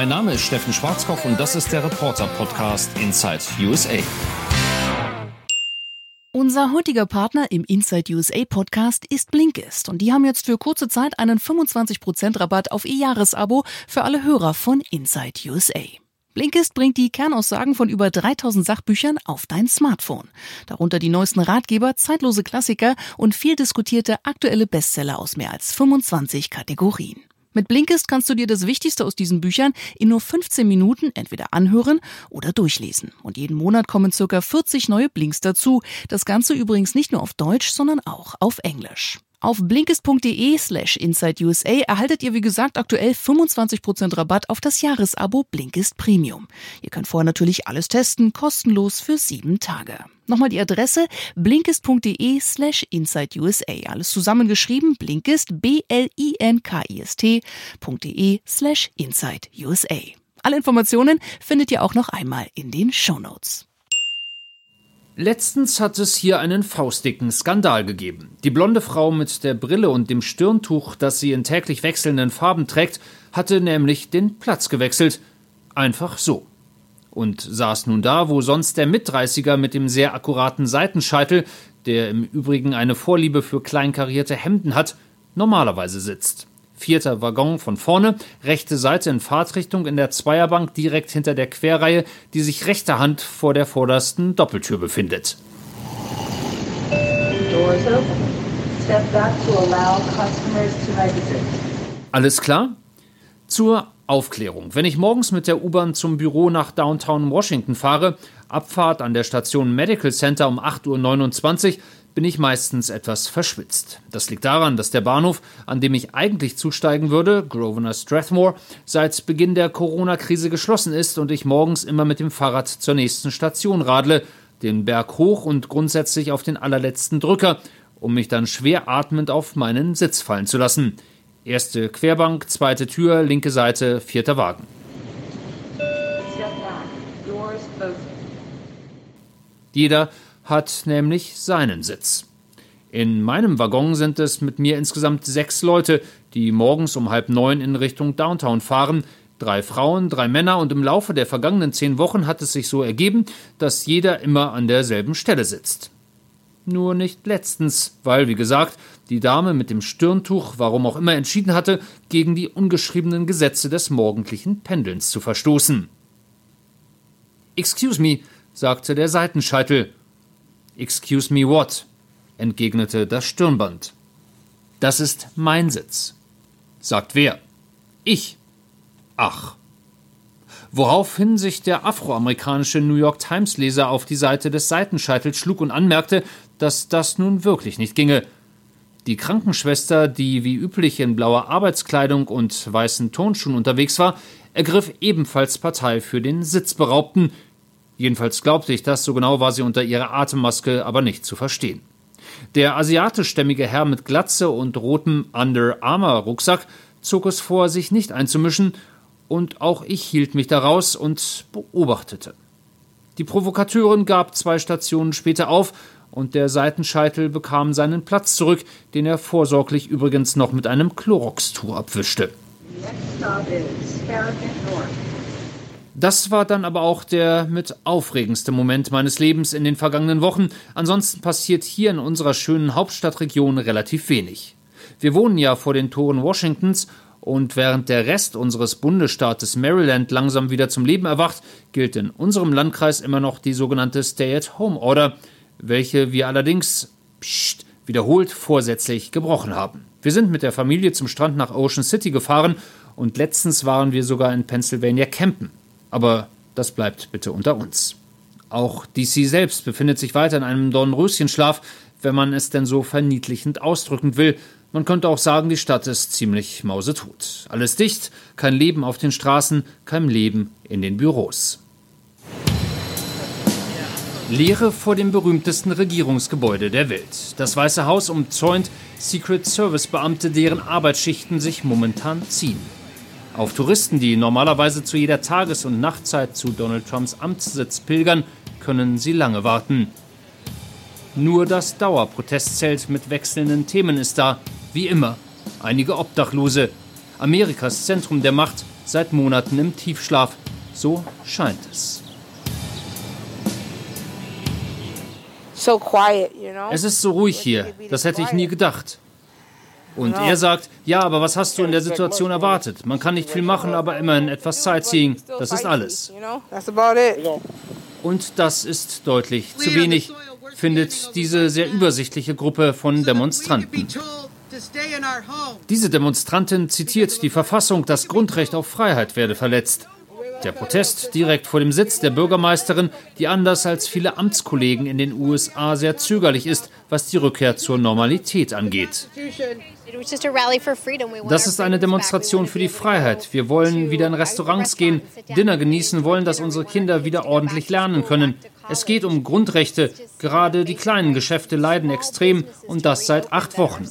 Mein Name ist Steffen Schwarzkopf und das ist der Reporter-Podcast Inside USA. Unser heutiger Partner im Inside USA Podcast ist Blinkist und die haben jetzt für kurze Zeit einen 25% Rabatt auf ihr Jahresabo für alle Hörer von Inside USA. Blinkist bringt die Kernaussagen von über 3000 Sachbüchern auf dein Smartphone. Darunter die neuesten Ratgeber, zeitlose Klassiker und viel diskutierte aktuelle Bestseller aus mehr als 25 Kategorien. Mit Blinkist kannst du dir das Wichtigste aus diesen Büchern in nur 15 Minuten entweder anhören oder durchlesen. Und jeden Monat kommen circa 40 neue Blinks dazu. Das Ganze übrigens nicht nur auf Deutsch, sondern auch auf Englisch. Auf blinkist.de slash InsideUSA erhaltet ihr wie gesagt aktuell 25% Rabatt auf das Jahresabo Blinkist Premium. Ihr könnt vorher natürlich alles testen, kostenlos für sieben Tage. Nochmal die Adresse blinkist.de slash InsideUSA. Alles zusammengeschrieben, Blinkist, B-L-I-N-K-I-S-T.de slash InsideUSA. Alle Informationen findet ihr auch noch einmal in den Shownotes. Letztens hat es hier einen faustdicken Skandal gegeben. Die blonde Frau mit der Brille und dem Stirntuch, das sie in täglich wechselnden Farben trägt, hatte nämlich den Platz gewechselt. Einfach so. Und saß nun da, wo sonst der Mitdreißiger mit dem sehr akkuraten Seitenscheitel, der im Übrigen eine Vorliebe für kleinkarierte Hemden hat, normalerweise sitzt. Vierter Waggon von vorne, rechte Seite in Fahrtrichtung in der Zweierbank direkt hinter der Querreihe, die sich rechter Hand vor der vordersten Doppeltür befindet. Alles klar? Zur Aufklärung. Wenn ich morgens mit der U-Bahn zum Büro nach Downtown Washington fahre, Abfahrt an der Station Medical Center um 8.29 Uhr, bin ich meistens etwas verschwitzt. Das liegt daran, dass der Bahnhof, an dem ich eigentlich zusteigen würde, Grosvenor Strathmore, seit Beginn der Corona-Krise geschlossen ist und ich morgens immer mit dem Fahrrad zur nächsten Station radle, den Berg hoch und grundsätzlich auf den allerletzten Drücker, um mich dann schwer atmend auf meinen Sitz fallen zu lassen. Erste Querbank, zweite Tür, linke Seite, vierter Wagen. Jeder hat nämlich seinen Sitz. In meinem Waggon sind es mit mir insgesamt sechs Leute, die morgens um halb neun in Richtung Downtown fahren. Drei Frauen, drei Männer und im Laufe der vergangenen zehn Wochen hat es sich so ergeben, dass jeder immer an derselben Stelle sitzt. Nur nicht letztens, weil, wie gesagt, die Dame mit dem Stirntuch, warum auch immer, entschieden hatte, gegen die ungeschriebenen Gesetze des morgendlichen Pendelns zu verstoßen. Excuse me, sagte der Seitenscheitel. Excuse me what? entgegnete das Stirnband. Das ist mein Sitz. Sagt wer? Ich. Ach. Woraufhin sich der afroamerikanische New York Times Leser auf die Seite des Seitenscheitels schlug und anmerkte, dass das nun wirklich nicht ginge. Die Krankenschwester, die wie üblich in blauer Arbeitskleidung und weißen Tonschuhen unterwegs war, ergriff ebenfalls Partei für den Sitzberaubten, Jedenfalls glaubte ich das, so genau war sie unter ihrer Atemmaske aber nicht zu verstehen. Der asiatischstämmige Herr mit Glatze und rotem Under Armour Rucksack zog es vor, sich nicht einzumischen, und auch ich hielt mich daraus und beobachtete. Die Provokateurin gab zwei Stationen später auf, und der Seitenscheitel bekam seinen Platz zurück, den er vorsorglich übrigens noch mit einem Chlorox-Tuch abwischte. Next stop is. Das war dann aber auch der mit aufregendste Moment meines Lebens in den vergangenen Wochen. Ansonsten passiert hier in unserer schönen Hauptstadtregion relativ wenig. Wir wohnen ja vor den Toren Washingtons und während der Rest unseres Bundesstaates Maryland langsam wieder zum Leben erwacht, gilt in unserem Landkreis immer noch die sogenannte Stay-at-Home-Order, welche wir allerdings pst, wiederholt vorsätzlich gebrochen haben. Wir sind mit der Familie zum Strand nach Ocean City gefahren und letztens waren wir sogar in Pennsylvania campen. Aber das bleibt bitte unter uns. Auch DC selbst befindet sich weiter in einem Dornröschenschlaf, wenn man es denn so verniedlichend ausdrücken will. Man könnte auch sagen, die Stadt ist ziemlich mausetot. Alles dicht, kein Leben auf den Straßen, kein Leben in den Büros. Leere vor dem berühmtesten Regierungsgebäude der Welt. Das Weiße Haus umzäunt Secret Service Beamte, deren Arbeitsschichten sich momentan ziehen. Auf Touristen, die normalerweise zu jeder Tages- und Nachtzeit zu Donald Trumps Amtssitz pilgern, können sie lange warten. Nur das Dauerprotestzelt mit wechselnden Themen ist da, wie immer. Einige Obdachlose. Amerikas Zentrum der Macht seit Monaten im Tiefschlaf. So scheint es. Es ist so ruhig hier. Das hätte ich nie gedacht. Und er sagt, ja, aber was hast du in der Situation erwartet? Man kann nicht viel machen, aber immerhin etwas Sightseeing. Das ist alles. Und das ist deutlich zu wenig, findet diese sehr übersichtliche Gruppe von Demonstranten. Diese Demonstrantin zitiert die Verfassung, das Grundrecht auf Freiheit werde verletzt. Der Protest direkt vor dem Sitz der Bürgermeisterin, die anders als viele Amtskollegen in den USA sehr zögerlich ist, was die Rückkehr zur Normalität angeht. Das ist eine Demonstration für die Freiheit. Wir wollen wieder in Restaurants gehen, Dinner genießen, wollen, dass unsere Kinder wieder ordentlich lernen können. Es geht um Grundrechte. Gerade die kleinen Geschäfte leiden extrem und das seit acht Wochen.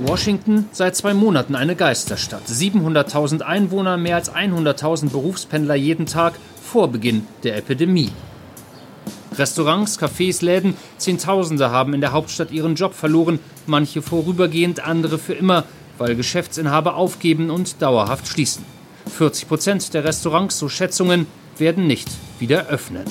Washington seit zwei Monaten eine Geisterstadt. 700.000 Einwohner, mehr als 100.000 Berufspendler jeden Tag vor Beginn der Epidemie. Restaurants, Cafés, Läden, Zehntausende haben in der Hauptstadt ihren Job verloren, manche vorübergehend, andere für immer, weil Geschäftsinhaber aufgeben und dauerhaft schließen. 40 Prozent der Restaurants, so Schätzungen, werden nicht wieder öffnen.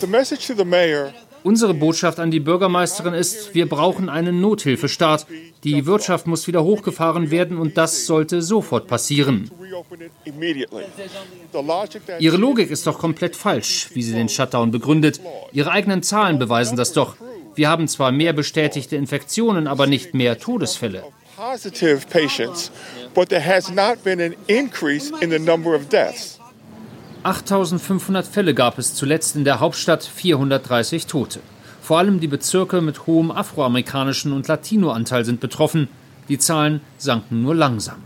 The message to the mayor Unsere Botschaft an die Bürgermeisterin ist, wir brauchen einen Nothilfestaat. Die Wirtschaft muss wieder hochgefahren werden und das sollte sofort passieren. Ihre Logik ist doch komplett falsch, wie sie den Shutdown begründet. Ihre eigenen Zahlen beweisen das doch. Wir haben zwar mehr bestätigte Infektionen, aber nicht mehr Todesfälle. But there has not been an increase in the number of deaths. 8500 Fälle gab es zuletzt in der Hauptstadt, 430 Tote. Vor allem die Bezirke mit hohem afroamerikanischen und Latinoanteil sind betroffen. Die Zahlen sanken nur langsam.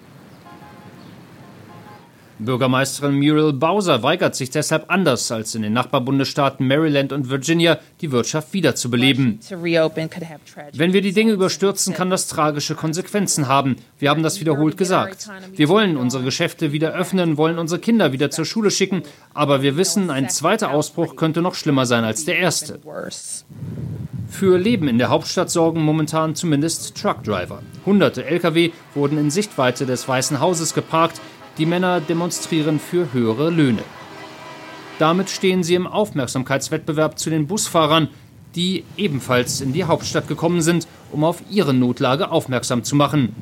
Bürgermeisterin Muriel Bowser weigert sich deshalb anders als in den Nachbarbundesstaaten Maryland und Virginia, die Wirtschaft wiederzubeleben. Wenn wir die Dinge überstürzen, kann das tragische Konsequenzen haben. Wir haben das wiederholt gesagt. Wir wollen unsere Geschäfte wieder öffnen, wollen unsere Kinder wieder zur Schule schicken, aber wir wissen, ein zweiter Ausbruch könnte noch schlimmer sein als der erste. Für Leben in der Hauptstadt sorgen momentan zumindest Truckdriver. Hunderte Lkw wurden in Sichtweite des Weißen Hauses geparkt, die Männer demonstrieren für höhere Löhne. Damit stehen sie im Aufmerksamkeitswettbewerb zu den Busfahrern, die ebenfalls in die Hauptstadt gekommen sind, um auf ihre Notlage aufmerksam zu machen.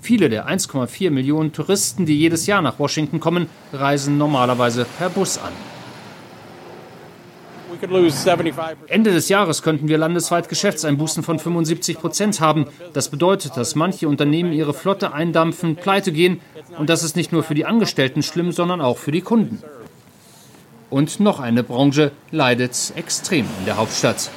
Viele der 1,4 Millionen Touristen, die jedes Jahr nach Washington kommen, reisen normalerweise per Bus an. Ende des Jahres könnten wir landesweit Geschäftseinbußen von 75 Prozent haben. Das bedeutet, dass manche Unternehmen ihre Flotte eindampfen, pleite gehen. Und das ist nicht nur für die Angestellten schlimm, sondern auch für die Kunden. Und noch eine Branche leidet extrem in der Hauptstadt.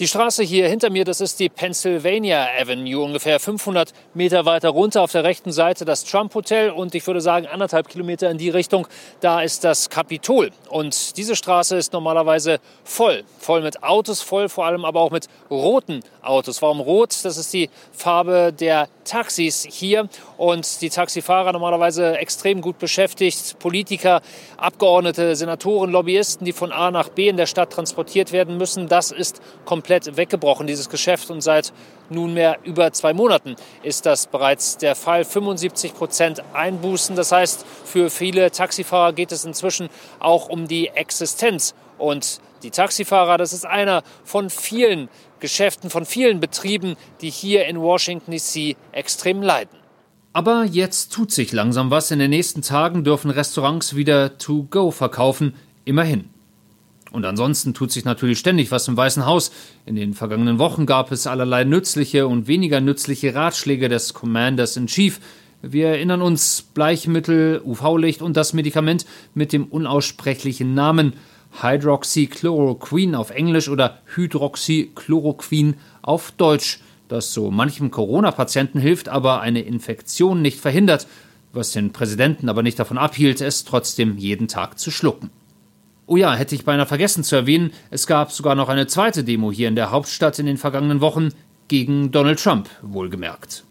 Die Straße hier hinter mir, das ist die Pennsylvania Avenue, ungefähr 500 Meter weiter runter. Auf der rechten Seite das Trump Hotel und ich würde sagen anderthalb Kilometer in die Richtung, da ist das Kapitol. Und diese Straße ist normalerweise voll, voll mit Autos, voll vor allem aber auch mit roten Autos. Warum rot? Das ist die Farbe der Taxis hier und die Taxifahrer normalerweise extrem gut beschäftigt. Politiker, Abgeordnete, Senatoren, Lobbyisten, die von A nach B in der Stadt transportiert werden müssen. Das ist komplett weggebrochen, dieses Geschäft. Und seit nunmehr über zwei Monaten ist das bereits der Fall. 75 Prozent Einbußen. Das heißt, für viele Taxifahrer geht es inzwischen auch um die Existenz. Und die Taxifahrer, das ist einer von vielen Geschäften, von vielen Betrieben, die hier in Washington DC extrem leiden. Aber jetzt tut sich langsam was. In den nächsten Tagen dürfen Restaurants wieder To-Go verkaufen. Immerhin. Und ansonsten tut sich natürlich ständig was im Weißen Haus. In den vergangenen Wochen gab es allerlei nützliche und weniger nützliche Ratschläge des Commanders in Chief. Wir erinnern uns Bleichmittel, UV-Licht und das Medikament mit dem unaussprechlichen Namen Hydroxychloroquin auf Englisch oder Hydroxychloroquin auf Deutsch, das so manchem Corona-Patienten hilft, aber eine Infektion nicht verhindert, was den Präsidenten aber nicht davon abhielt, es trotzdem jeden Tag zu schlucken. Oh ja, hätte ich beinahe vergessen zu erwähnen, es gab sogar noch eine zweite Demo hier in der Hauptstadt in den vergangenen Wochen gegen Donald Trump, wohlgemerkt.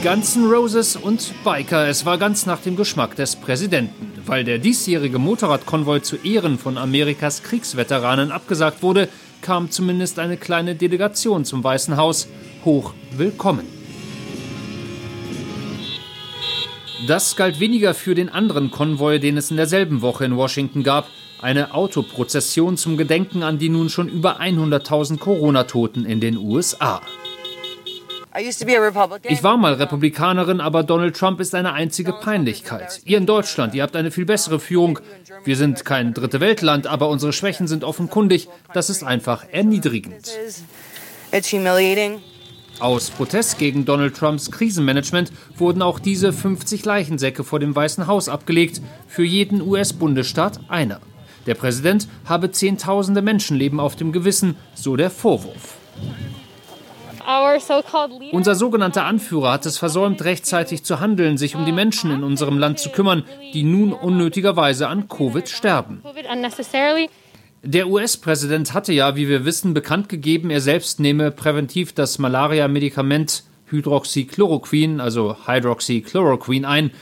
Guns N' Roses und Biker, es war ganz nach dem Geschmack des Präsidenten. Weil der diesjährige Motorradkonvoi zu Ehren von Amerikas Kriegsveteranen abgesagt wurde, kam zumindest eine kleine Delegation zum Weißen Haus hoch willkommen. Das galt weniger für den anderen Konvoi, den es in derselben Woche in Washington gab, eine Autoprozession zum Gedenken an die nun schon über 100.000 Corona-Toten in den USA. Ich war mal Republikanerin, aber Donald Trump ist eine einzige Peinlichkeit. Ihr in Deutschland, ihr habt eine viel bessere Führung. Wir sind kein dritte Weltland, aber unsere Schwächen sind offenkundig. Das ist einfach erniedrigend. Aus Protest gegen Donald Trumps Krisenmanagement wurden auch diese 50 Leichensäcke vor dem Weißen Haus abgelegt, für jeden US-Bundesstaat einer. Der Präsident habe Zehntausende Menschenleben auf dem Gewissen, so der Vorwurf. Unser sogenannter Anführer hat es versäumt, rechtzeitig zu handeln, sich um die Menschen in unserem Land zu kümmern, die nun unnötigerweise an Covid sterben. Der US-Präsident hatte ja, wie wir wissen, bekannt gegeben, er selbst nehme präventiv das Malaria-Medikament Hydroxychloroquin, also Hydroxychloroquin, ein.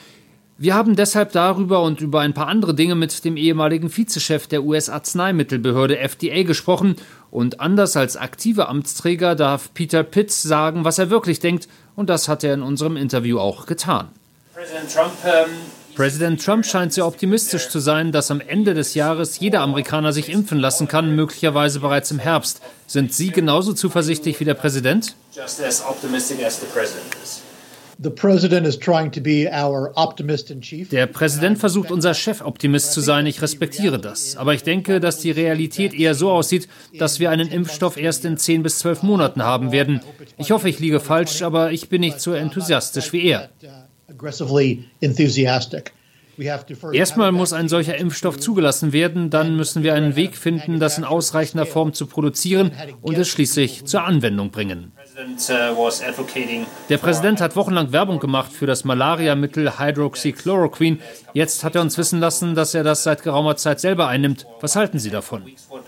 Wir haben deshalb darüber und über ein paar andere Dinge mit dem ehemaligen Vizechef der US-Arzneimittelbehörde FDA gesprochen und anders als aktive Amtsträger darf Peter Pitts sagen, was er wirklich denkt und das hat er in unserem Interview auch getan. Präsident Trump, ähm Präsident Trump scheint sehr optimistisch zu sein, dass am Ende des Jahres jeder Amerikaner sich impfen lassen kann, möglicherweise bereits im Herbst. Sind Sie genauso zuversichtlich wie der Präsident? Just as optimistic as the president is. Der Präsident versucht, unser Chefoptimist zu sein. Ich respektiere das. Aber ich denke, dass die Realität eher so aussieht, dass wir einen Impfstoff erst in 10 bis 12 Monaten haben werden. Ich hoffe, ich liege falsch, aber ich bin nicht so enthusiastisch wie er. Erstmal muss ein solcher Impfstoff zugelassen werden, dann müssen wir einen Weg finden, das in ausreichender Form zu produzieren und es schließlich zur Anwendung bringen. Der Präsident hat wochenlang Werbung gemacht für das Malariamittel Hydroxychloroquine. Jetzt hat er uns wissen lassen, dass er das seit geraumer Zeit selber einnimmt. Was halten Sie davon? Uh,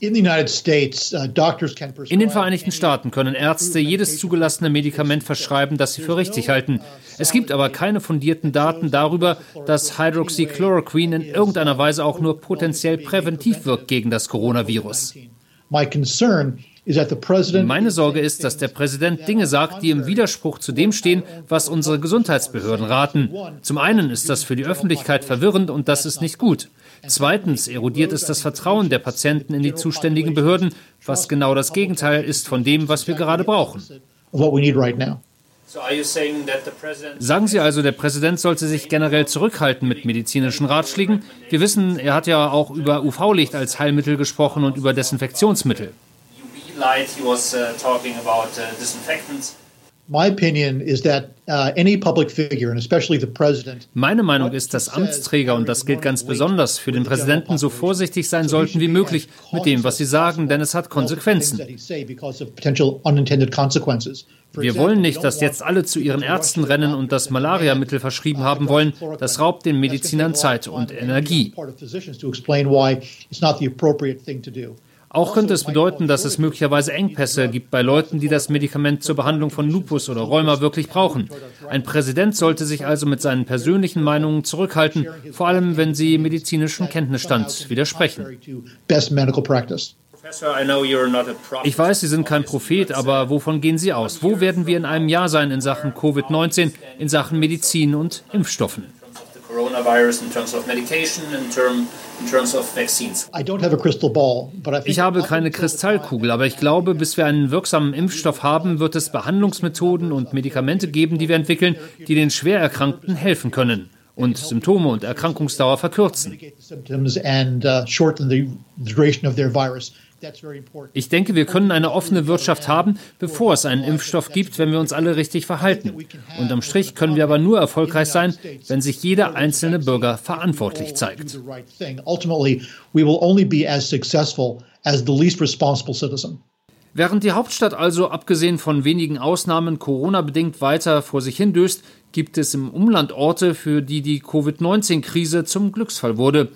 in den Vereinigten Staaten können Ärzte jedes zugelassene Medikament verschreiben, das sie für richtig halten. Es gibt aber keine fundierten Daten darüber, dass Hydroxychloroquine in irgendeiner Weise auch nur potenziell präventiv wirkt gegen das Coronavirus. My concern meine Sorge ist, dass der Präsident Dinge sagt, die im Widerspruch zu dem stehen, was unsere Gesundheitsbehörden raten. Zum einen ist das für die Öffentlichkeit verwirrend und das ist nicht gut. Zweitens erodiert es das Vertrauen der Patienten in die zuständigen Behörden, was genau das Gegenteil ist von dem, was wir gerade brauchen. Sagen Sie also, der Präsident sollte sich generell zurückhalten mit medizinischen Ratschlägen? Wir wissen, er hat ja auch über UV-Licht als Heilmittel gesprochen und über Desinfektionsmittel light, he was uh, talking about uh, disinfectants. Uh, Meine Meinung ist, dass Amtsträger, und das gilt ganz besonders für den Präsidenten, so vorsichtig sein sollten wie möglich mit dem, was sie sagen, denn es hat Konsequenzen. Wir wollen nicht, dass jetzt alle zu ihren Ärzten rennen und das Malariamittel verschrieben haben wollen. Das raubt den Medizinern Zeit und Energie. Auch könnte es bedeuten, dass es möglicherweise Engpässe gibt bei Leuten, die das Medikament zur Behandlung von Lupus oder Rheuma wirklich brauchen. Ein Präsident sollte sich also mit seinen persönlichen Meinungen zurückhalten, vor allem wenn sie medizinischem Kenntnisstand widersprechen. Ich weiß, Sie sind kein Prophet, aber wovon gehen Sie aus? Wo werden wir in einem Jahr sein in Sachen Covid-19, in Sachen Medizin und Impfstoffen? Ich habe keine Kristallkugel, aber ich glaube, bis wir einen wirksamen Impfstoff haben, wird es Behandlungsmethoden und Medikamente geben, die wir entwickeln, die den Schwererkrankten helfen können und Symptome und Erkrankungsdauer verkürzen. Ich denke, wir können eine offene Wirtschaft haben, bevor es einen Impfstoff gibt, wenn wir uns alle richtig verhalten. Und am Strich können wir aber nur erfolgreich sein, wenn sich jeder einzelne Bürger verantwortlich zeigt. Während die Hauptstadt also abgesehen von wenigen Ausnahmen Corona-bedingt weiter vor sich hindöst, gibt es im Umland Orte, für die die Covid-19-Krise zum Glücksfall wurde.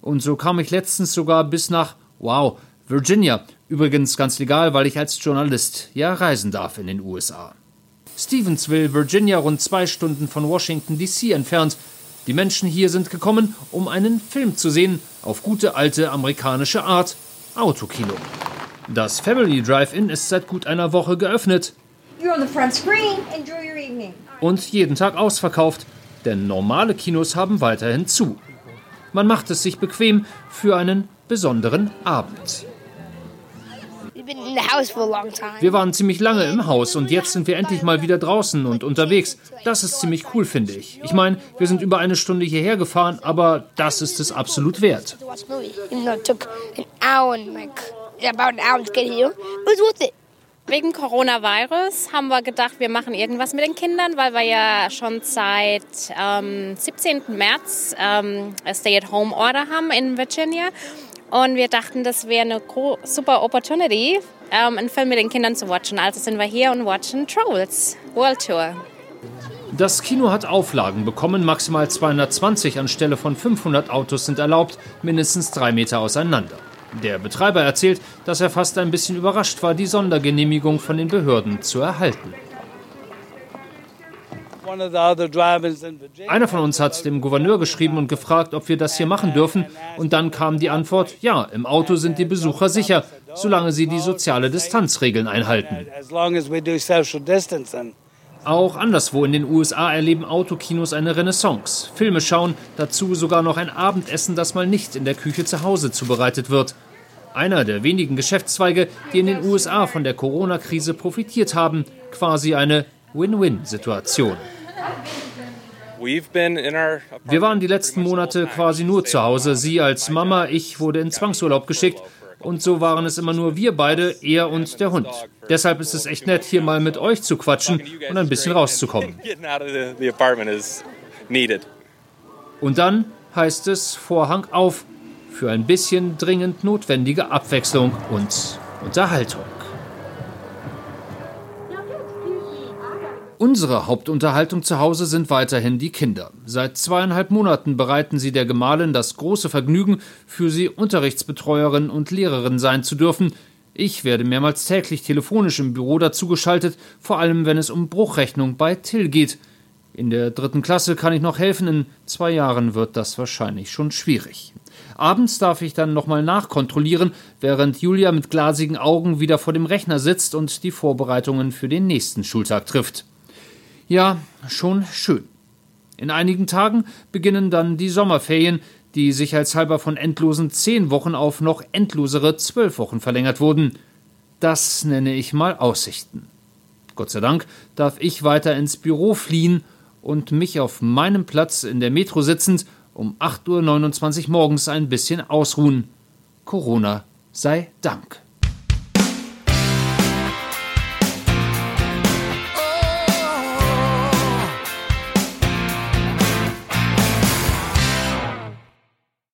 Und so kam ich letztens sogar bis nach, wow, Virginia, übrigens ganz legal, weil ich als Journalist ja reisen darf in den USA. Stevensville, Virginia, rund zwei Stunden von Washington DC entfernt. Die Menschen hier sind gekommen, um einen Film zu sehen, auf gute alte amerikanische Art, Autokino. Das Family Drive-In ist seit gut einer Woche geöffnet. Und jeden Tag ausverkauft, denn normale Kinos haben weiterhin zu. Man macht es sich bequem für einen besonderen Abend. Wir waren ziemlich lange im Haus und jetzt sind wir endlich mal wieder draußen und unterwegs. Das ist ziemlich cool, finde ich. Ich meine, wir sind über eine Stunde hierher gefahren, aber das ist es absolut wert. Wegen Coronavirus haben wir gedacht, wir machen irgendwas mit den Kindern, weil wir ja schon seit ähm, 17. März ähm, Stay-at-Home-Order haben in Virginia. Und wir dachten, das wäre eine super Opportunity, ähm, einen Film mit den Kindern zu watchen. Also sind wir hier und watchen Trolls World Tour. Das Kino hat Auflagen bekommen. Maximal 220 anstelle von 500 Autos sind erlaubt, mindestens drei Meter auseinander. Der Betreiber erzählt, dass er fast ein bisschen überrascht war, die Sondergenehmigung von den Behörden zu erhalten. Einer von uns hat dem Gouverneur geschrieben und gefragt, ob wir das hier machen dürfen. Und dann kam die Antwort, ja, im Auto sind die Besucher sicher, solange sie die soziale Distanzregeln einhalten. Auch anderswo in den USA erleben Autokinos eine Renaissance. Filme schauen, dazu sogar noch ein Abendessen, das mal nicht in der Küche zu Hause zubereitet wird. Einer der wenigen Geschäftszweige, die in den USA von der Corona-Krise profitiert haben. Quasi eine Win-Win-Situation. Wir waren die letzten Monate quasi nur zu Hause. Sie als Mama, ich wurde in Zwangsurlaub geschickt. Und so waren es immer nur wir beide, er und der Hund. Deshalb ist es echt nett, hier mal mit euch zu quatschen und ein bisschen rauszukommen. Und dann heißt es Vorhang auf für ein bisschen dringend notwendige Abwechslung und Unterhaltung. Unsere Hauptunterhaltung zu Hause sind weiterhin die Kinder. Seit zweieinhalb Monaten bereiten sie der Gemahlin das große Vergnügen, für sie Unterrichtsbetreuerin und Lehrerin sein zu dürfen. Ich werde mehrmals täglich telefonisch im Büro dazugeschaltet, vor allem wenn es um Bruchrechnung bei Till geht. In der dritten Klasse kann ich noch helfen, in zwei Jahren wird das wahrscheinlich schon schwierig. Abends darf ich dann nochmal nachkontrollieren, während Julia mit glasigen Augen wieder vor dem Rechner sitzt und die Vorbereitungen für den nächsten Schultag trifft. Ja, schon schön. In einigen Tagen beginnen dann die Sommerferien, die sicherheitshalber von endlosen zehn Wochen auf noch endlosere zwölf Wochen verlängert wurden. Das nenne ich mal Aussichten. Gott sei Dank darf ich weiter ins Büro fliehen und mich auf meinem Platz in der Metro sitzend um 8.29 Uhr morgens ein bisschen ausruhen. Corona sei Dank.